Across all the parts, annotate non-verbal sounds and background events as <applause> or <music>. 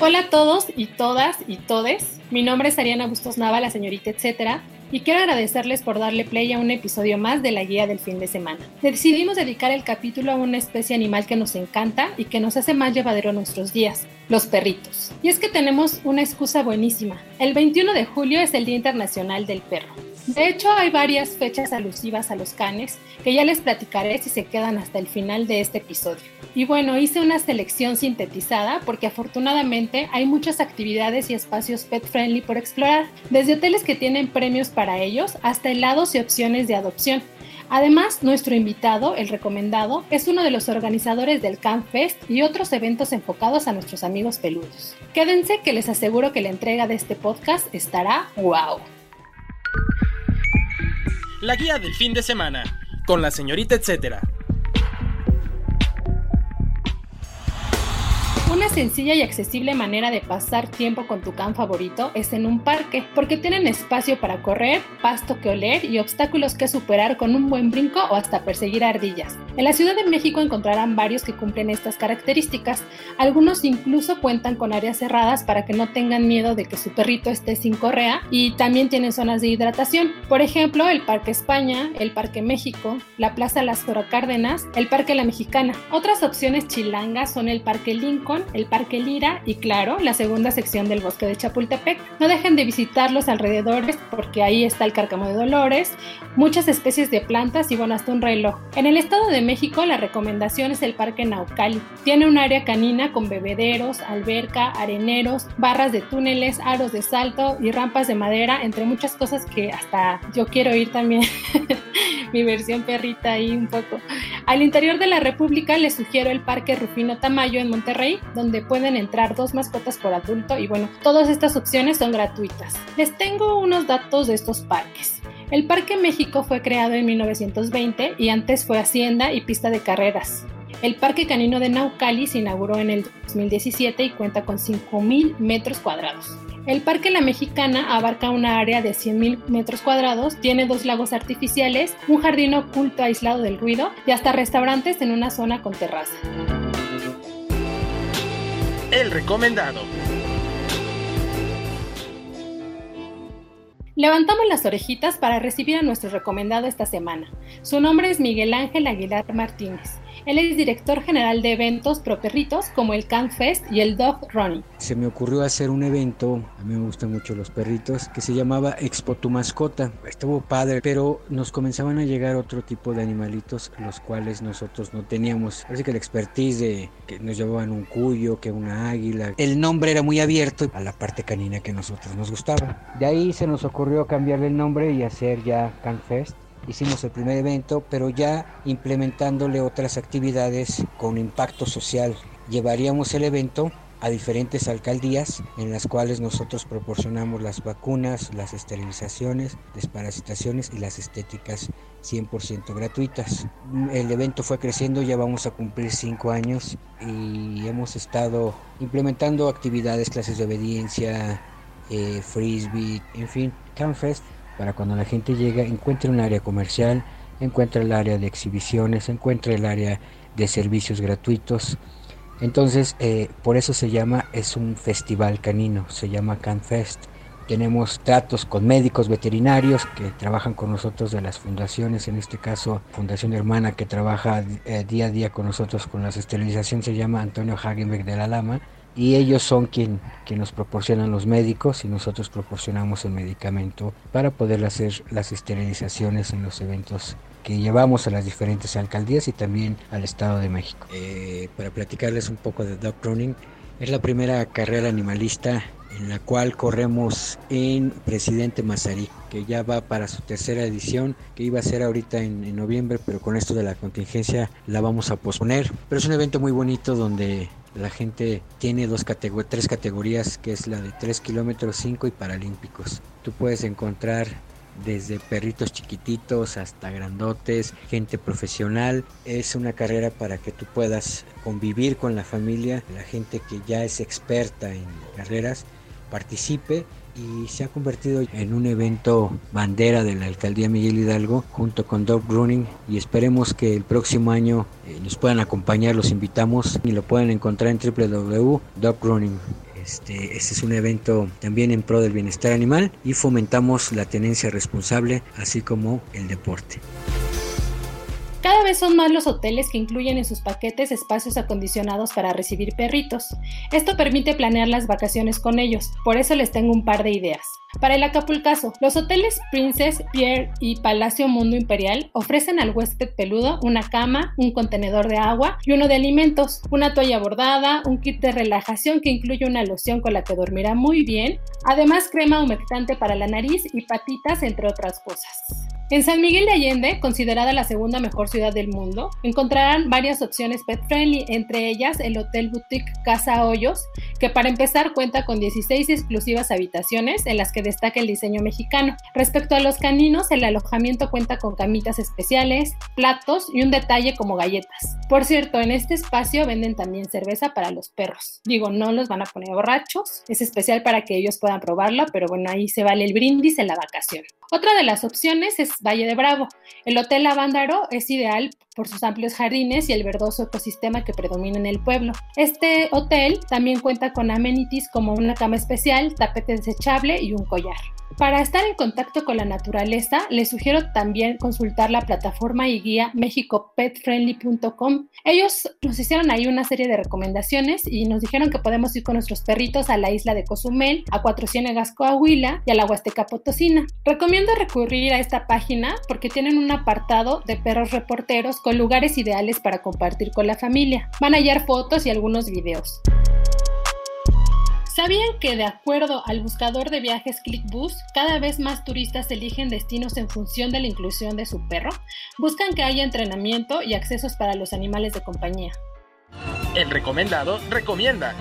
Hola a todos y todas y todes. Mi nombre es Ariana Bustos Nava, la señorita etcétera, y quiero agradecerles por darle play a un episodio más de la guía del fin de semana. Decidimos dedicar el capítulo a una especie animal que nos encanta y que nos hace más llevadero nuestros días, los perritos. Y es que tenemos una excusa buenísima. El 21 de julio es el Día Internacional del Perro. De hecho, hay varias fechas alusivas a los canes que ya les platicaré si se quedan hasta el final de este episodio. Y bueno, hice una selección sintetizada porque afortunadamente hay muchas actividades y espacios pet friendly por explorar, desde hoteles que tienen premios para ellos hasta helados y opciones de adopción. Además, nuestro invitado, el recomendado, es uno de los organizadores del Camp Fest y otros eventos enfocados a nuestros amigos peludos. Quédense que les aseguro que la entrega de este podcast estará wow. La guía del fin de semana, con la señorita etcétera. Una sencilla y accesible manera de pasar tiempo con tu can favorito es en un parque, porque tienen espacio para correr, pasto que oler y obstáculos que superar con un buen brinco o hasta perseguir ardillas. En la Ciudad de México encontrarán varios que cumplen estas características. Algunos incluso cuentan con áreas cerradas para que no tengan miedo de que su perrito esté sin correa y también tienen zonas de hidratación. Por ejemplo, el Parque España, el Parque México, la Plaza Las Cárdenas, el Parque La Mexicana. Otras opciones chilangas son el Parque Lincoln, el Parque Lira y claro, la segunda sección del bosque de Chapultepec. No dejen de visitar los alrededores porque ahí está el Cárcamo de Dolores, muchas especies de plantas y bueno, hasta un reloj. En el Estado de México la recomendación es el Parque Naucali. Tiene un área canina con bebederos, alberca, areneros, barras de túneles, aros de salto y rampas de madera, entre muchas cosas que hasta yo quiero ir también. <laughs> Mi versión perrita ahí un poco. Al interior de la República les sugiero el Parque Rufino Tamayo en Monterrey, donde pueden entrar dos mascotas por adulto y bueno, todas estas opciones son gratuitas. Les tengo unos datos de estos parques. El Parque México fue creado en 1920 y antes fue hacienda y pista de carreras. El Parque Canino de Naucali se inauguró en el 2017 y cuenta con 5.000 metros cuadrados. El Parque La Mexicana abarca una área de 100.000 metros cuadrados, tiene dos lagos artificiales, un jardín oculto aislado del ruido y hasta restaurantes en una zona con terraza el recomendado. Levantamos las orejitas para recibir a nuestro recomendado esta semana. Su nombre es Miguel Ángel Aguilar Martínez. Él es director general de eventos pro perritos como el Can Fest y el Dog Running. Se me ocurrió hacer un evento, a mí me gustan mucho los perritos, que se llamaba Expo Tu Mascota. Estuvo padre, pero nos comenzaban a llegar otro tipo de animalitos, los cuales nosotros no teníamos. Así que la expertise de que nos llevaban un cuyo, que una águila. El nombre era muy abierto a la parte canina que a nosotros nos gustaba. De ahí se nos ocurrió cambiarle el nombre y hacer ya Can Fest hicimos el primer evento, pero ya implementándole otras actividades con impacto social. Llevaríamos el evento a diferentes alcaldías en las cuales nosotros proporcionamos las vacunas, las esterilizaciones, desparasitaciones y las estéticas 100% gratuitas. El evento fue creciendo, ya vamos a cumplir cinco años y hemos estado implementando actividades, clases de obediencia, eh, frisbee, en fin, CanFest para cuando la gente llega encuentre un área comercial, encuentre el área de exhibiciones, encuentre el área de servicios gratuitos. Entonces, eh, por eso se llama, es un festival canino, se llama CanFest. Tenemos tratos con médicos veterinarios que trabajan con nosotros de las fundaciones, en este caso Fundación Hermana que trabaja eh, día a día con nosotros con las esterilizaciones, se llama Antonio Hagenbeck de la Lama y ellos son quien, quien nos proporcionan los médicos y nosotros proporcionamos el medicamento para poder hacer las esterilizaciones en los eventos que llevamos a las diferentes alcaldías y también al Estado de México. Eh, para platicarles un poco de Dog Running, es la primera carrera animalista en la cual corremos en Presidente Mazarí, que ya va para su tercera edición, que iba a ser ahorita en, noviembre, pero con esto de la contingencia la vamos a posponer. Pero es un evento muy bonito donde la gente tiene dos tres categorías, que es la de 3 kilómetros, 5 y paralímpicos. Tú puedes encontrar desde perritos chiquititos hasta grandotes, gente profesional. Es una carrera para que tú puedas convivir con la familia, la gente que ya es experta en carreras participe y se ha convertido en un evento bandera de la alcaldía Miguel Hidalgo junto con Dog Running y esperemos que el próximo año eh, nos puedan acompañar, los invitamos y lo pueden encontrar en www.dogrunning este, este, es un evento también en pro del bienestar animal y fomentamos la tenencia responsable, así como el deporte. Cada vez son más los hoteles que incluyen en sus paquetes espacios acondicionados para recibir perritos. Esto permite planear las vacaciones con ellos, por eso les tengo un par de ideas. Para el Acapulcazo, los hoteles Princess, Pierre y Palacio Mundo Imperial ofrecen al huésped peludo una cama, un contenedor de agua y uno de alimentos, una toalla bordada, un kit de relajación que incluye una loción con la que dormirá muy bien, además crema humectante para la nariz y patitas, entre otras cosas. En San Miguel de Allende, considerada la segunda mejor ciudad del mundo, encontrarán varias opciones pet friendly, entre ellas el Hotel Boutique Casa Hoyos, que para empezar cuenta con 16 exclusivas habitaciones en las que destaca el diseño mexicano. Respecto a los caninos, el alojamiento cuenta con camitas especiales, platos y un detalle como galletas. Por cierto, en este espacio venden también cerveza para los perros. Digo, no los van a poner borrachos, es especial para que ellos puedan probarlo, pero bueno, ahí se vale el brindis en la vacación. Otra de las opciones es Valle de Bravo. El Hotel Avándaro es ideal por sus amplios jardines y el verdoso ecosistema que predomina en el pueblo. Este hotel también cuenta con amenities como una cama especial, tapete desechable y un collar. Para estar en contacto con la naturaleza, les sugiero también consultar la plataforma y guía mexicopetfriendly.com. Ellos nos hicieron ahí una serie de recomendaciones y nos dijeron que podemos ir con nuestros perritos a la isla de Cozumel, a Cuatro Ciénegas Coahuila y a la Huasteca Potosina. Recomiendo recurrir a esta página porque tienen un apartado de perros reporteros con lugares ideales para compartir con la familia. Van a hallar fotos y algunos videos. ¿Sabían que de acuerdo al buscador de viajes ClickBus, cada vez más turistas eligen destinos en función de la inclusión de su perro? Buscan que haya entrenamiento y accesos para los animales de compañía. El recomendado recomienda.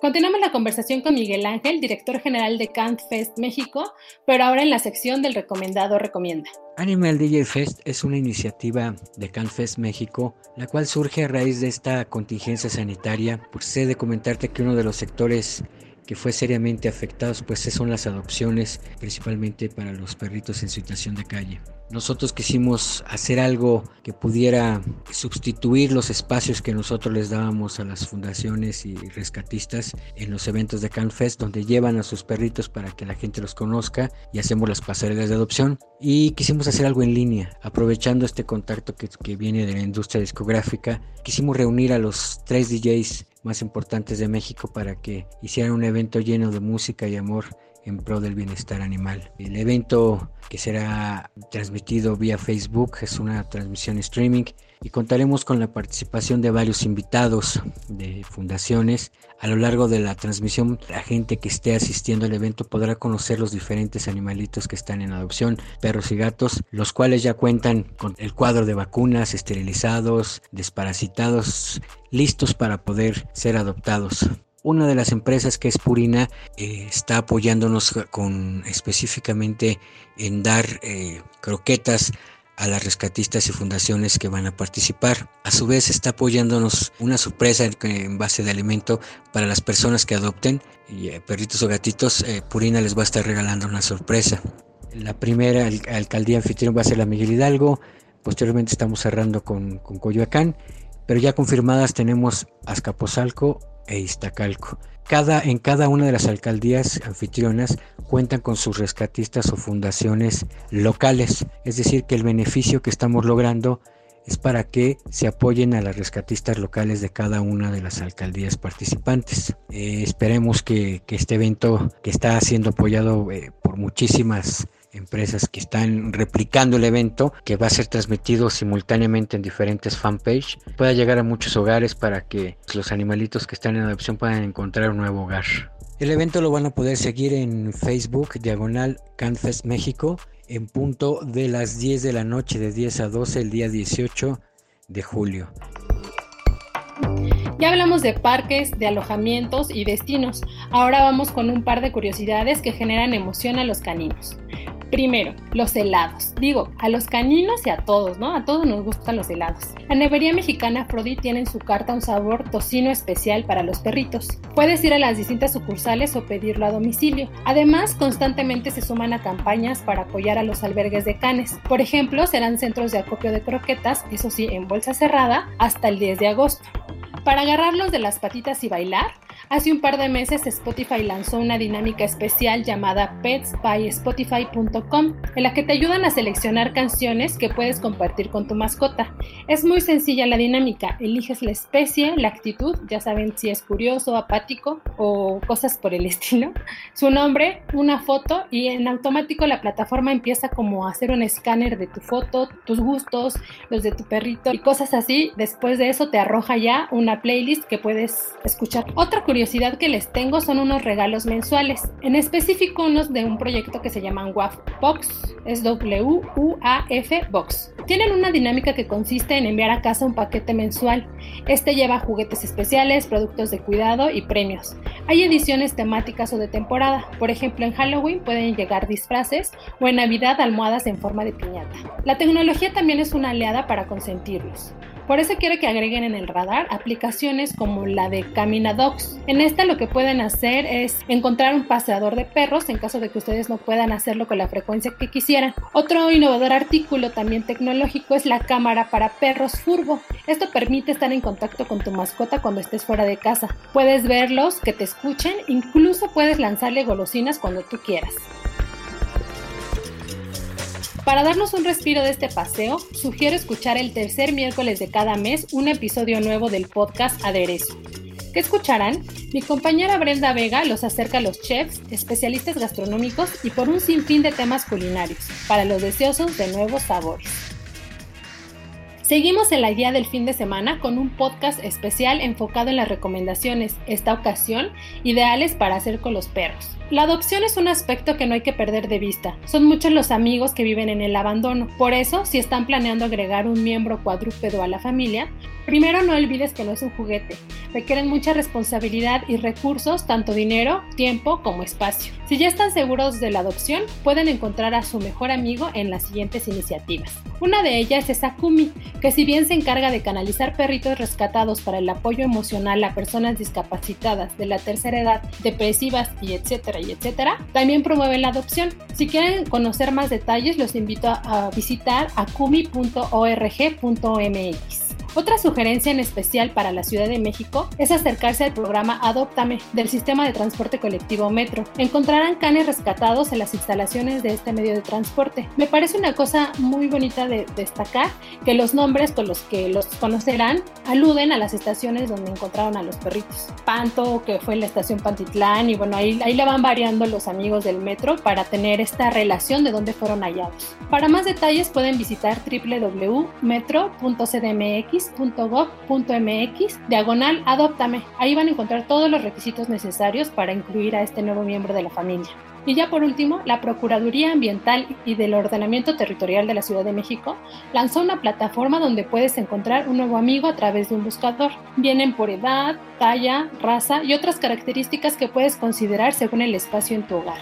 Continuamos la conversación con Miguel Ángel, director general de Camp Fest México, pero ahora en la sección del recomendado recomienda. Animal DJ Fest es una iniciativa de CanFest México, la cual surge a raíz de esta contingencia sanitaria. Pues sé de comentarte que uno de los sectores fue seriamente afectados pues son las adopciones, principalmente para los perritos en situación de calle. Nosotros quisimos hacer algo que pudiera sustituir los espacios que nosotros les dábamos a las fundaciones y rescatistas en los eventos de CanFest, donde llevan a sus perritos para que la gente los conozca y hacemos las pasarelas de adopción. Y quisimos hacer algo en línea, aprovechando este contacto que, que viene de la industria discográfica. Quisimos reunir a los tres DJs más importantes de México para que hicieran un evento lleno de música y amor en pro del bienestar animal. El evento que será transmitido vía Facebook es una transmisión streaming y contaremos con la participación de varios invitados de fundaciones. A lo largo de la transmisión, la gente que esté asistiendo al evento podrá conocer los diferentes animalitos que están en adopción, perros y gatos, los cuales ya cuentan con el cuadro de vacunas, esterilizados, desparasitados, listos para poder ser adoptados. Una de las empresas que es Purina eh, está apoyándonos con específicamente en dar eh, croquetas a las rescatistas y fundaciones que van a participar. A su vez está apoyándonos una sorpresa en base de alimento para las personas que adopten y eh, perritos o gatitos. Purina les va a estar regalando una sorpresa. La primera alcaldía anfitrión va a ser la Miguel Hidalgo. Posteriormente estamos cerrando con, con Coyoacán. Pero ya confirmadas tenemos Azcapotzalco, e Iztacalco. Cada, en cada una de las alcaldías anfitrionas cuentan con sus rescatistas o fundaciones locales, es decir, que el beneficio que estamos logrando es para que se apoyen a las rescatistas locales de cada una de las alcaldías participantes. Eh, esperemos que, este evento que está siendo apoyado eh, por muchísimas empresas que están replicando el evento que va a ser transmitido simultáneamente en diferentes fanpage pueda llegar a muchos hogares para que los animalitos que están en adopción puedan encontrar un nuevo hogar. El evento lo van a poder seguir en Facebook, diagonal Canfest México, en punto de las 10 de la noche, de 10 a 12, el día 18 de julio. Ya hablamos de parques, de alojamientos y destinos. Ahora vamos con un par de curiosidades que generan emoción a los caninos. Primero, los helados. Digo, a los caninos y a todos, ¿no? A todos nos gustan los helados. La nevería mexicana Frodi tiene en su carta un sabor tocino especial para los perritos. Puedes ir a las distintas sucursales o pedirlo a domicilio. Además, constantemente se suman a campañas para apoyar a los albergues de canes. Por ejemplo, serán centros de acopio de croquetas, eso sí, en bolsa cerrada, hasta el 10 de agosto. Para agarrarlos de las patitas y bailar, Hace un par de meses Spotify lanzó una dinámica especial llamada petsbyspotify.com en la que te ayudan a seleccionar canciones que puedes compartir con tu mascota. Es muy sencilla la dinámica, eliges la especie, la actitud, ya saben si es curioso, apático o cosas por el <laughs> estilo, su nombre, una foto y en automático la plataforma empieza como a hacer un escáner de tu foto, tus gustos, los de tu perrito y cosas así. Después de eso te arroja ya una playlist que puedes escuchar. Otra curiosidad que les tengo son unos regalos mensuales, en específico unos de un proyecto que se llaman WAF Box, W-U-A-F Box. Tienen una dinámica que consiste en enviar a casa un paquete mensual. Este lleva juguetes especiales, productos de cuidado y premios. Hay ediciones temáticas o de temporada, por ejemplo en Halloween pueden llegar disfraces o en Navidad almohadas en forma de piñata. La tecnología también es una aliada para consentirlos. Por eso quiero que agreguen en el radar aplicaciones como la de Caminadogs. En esta lo que pueden hacer es encontrar un paseador de perros en caso de que ustedes no puedan hacerlo con la frecuencia que quisieran. Otro innovador artículo también tecnológico es la cámara para perros Furbo. Esto permite estar en contacto con tu mascota cuando estés fuera de casa. Puedes verlos, que te escuchen, incluso puedes lanzarle golosinas cuando tú quieras. Para darnos un respiro de este paseo, sugiero escuchar el tercer miércoles de cada mes un episodio nuevo del podcast Aderezo. ¿Qué escucharán? Mi compañera Brenda Vega los acerca a los chefs, especialistas gastronómicos y por un sinfín de temas culinarios, para los deseosos de nuevos sabores. Seguimos en la guía del fin de semana con un podcast especial enfocado en las recomendaciones, esta ocasión, ideales para hacer con los perros. La adopción es un aspecto que no hay que perder de vista. Son muchos los amigos que viven en el abandono. Por eso, si están planeando agregar un miembro cuadrúpedo a la familia, primero no olvides que no es un juguete. Requieren mucha responsabilidad y recursos, tanto dinero, tiempo como espacio. Si ya están seguros de la adopción, pueden encontrar a su mejor amigo en las siguientes iniciativas. Una de ellas es Akumi, que si bien se encarga de canalizar perritos rescatados para el apoyo emocional a personas discapacitadas de la tercera edad, depresivas y etcétera y etcétera, también promueve la adopción. Si quieren conocer más detalles, los invito a visitar akumi.org.mx. Otra sugerencia en especial para la Ciudad de México es acercarse al programa Adóptame del sistema de transporte colectivo Metro. Encontrarán canes rescatados en las instalaciones de este medio de transporte. Me parece una cosa muy bonita de destacar que los nombres con los que los conocerán aluden a las estaciones donde encontraron a los perritos. Panto, que fue la estación Pantitlán, y bueno, ahí, ahí la van variando los amigos del metro para tener esta relación de dónde fueron hallados. Para más detalles pueden visitar www.metro.cdmx .gov.mx diagonal adóptame. Ahí van a encontrar todos los requisitos necesarios para incluir a este nuevo miembro de la familia. Y ya por último, la Procuraduría Ambiental y del Ordenamiento Territorial de la Ciudad de México lanzó una plataforma donde puedes encontrar un nuevo amigo a través de un buscador. Vienen por edad, talla, raza y otras características que puedes considerar según el espacio en tu hogar.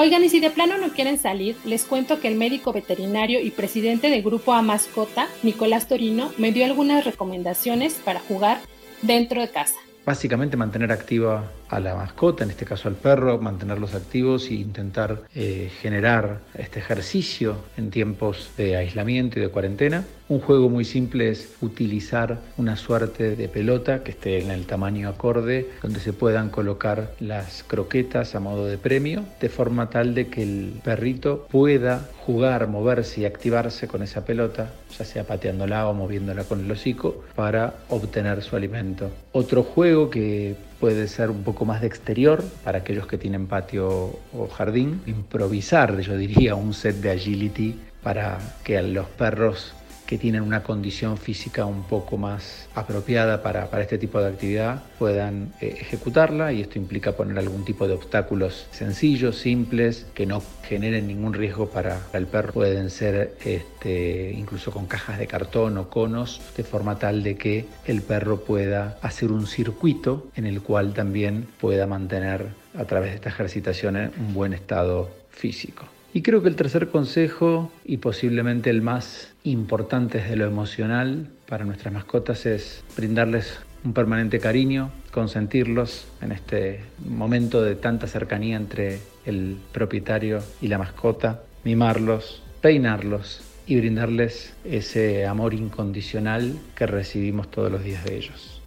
Oigan, y si de plano no quieren salir, les cuento que el médico veterinario y presidente del grupo A Mascota, Nicolás Torino, me dio algunas recomendaciones para jugar dentro de casa. Básicamente mantener activa a la mascota, en este caso al perro, mantenerlos activos e intentar eh, generar este ejercicio en tiempos de aislamiento y de cuarentena. Un juego muy simple es utilizar una suerte de pelota que esté en el tamaño acorde, donde se puedan colocar las croquetas a modo de premio, de forma tal de que el perrito pueda jugar, moverse y activarse con esa pelota, ya sea pateándola o moviéndola con el hocico, para obtener su alimento. Otro juego que puede ser un poco más de exterior para aquellos que tienen patio o jardín. Improvisar, yo diría, un set de agility para que los perros que tienen una condición física un poco más apropiada para, este tipo de actividad puedan eh, ejecutarla y esto implica poner algún tipo de obstáculos sencillos, simples, que no generen ningún riesgo para, el perro. Pueden ser este, incluso con cajas de cartón o conos, de forma tal de que el perro pueda hacer un circuito en el cual también pueda mantener a través de esta ejercitación un buen estado físico. Y creo que el tercer consejo, y posiblemente el más importante desde lo emocional para nuestras mascotas, es brindarles un permanente cariño, consentirlos en este momento de tanta cercanía entre el propietario y la mascota, mimarlos, peinarlos y brindarles ese amor incondicional que recibimos todos los días de ellos.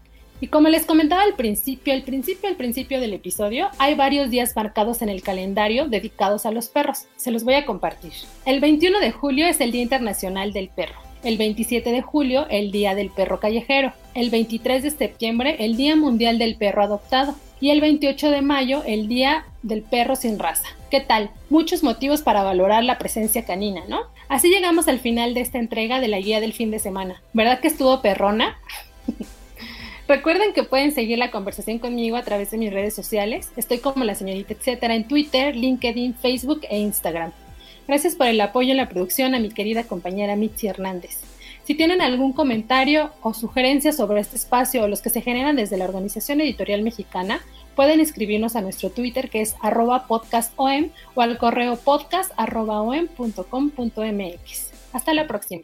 Y como les comentaba al principio, al principio, al principio del episodio, hay varios días marcados en el calendario dedicados a los perros. Se los voy a compartir. El 21 de julio es el Día Internacional del Perro. El 27 de julio, el Día del Perro Callejero. El 23 de septiembre, el Día Mundial del Perro Adoptado. Y el 28 de mayo, el Día del Perro Sin Raza. ¿Qué tal? Muchos motivos para valorar la presencia canina, ¿no? Así llegamos al final de esta entrega de la guía del fin de semana. ¿Verdad que estuvo perrona? <laughs> Recuerden que pueden seguir la conversación conmigo a través de mis redes sociales. Estoy como la señorita etcétera en Twitter, LinkedIn, Facebook e Instagram. Gracias por el apoyo en la producción a mi querida compañera Mitzi Hernández. Si tienen algún comentario o sugerencia sobre este espacio o los que se generan desde la Organización Editorial Mexicana, pueden escribirnos a nuestro Twitter que es podcastom o al correo podcast.om.com.mx. Hasta la próxima.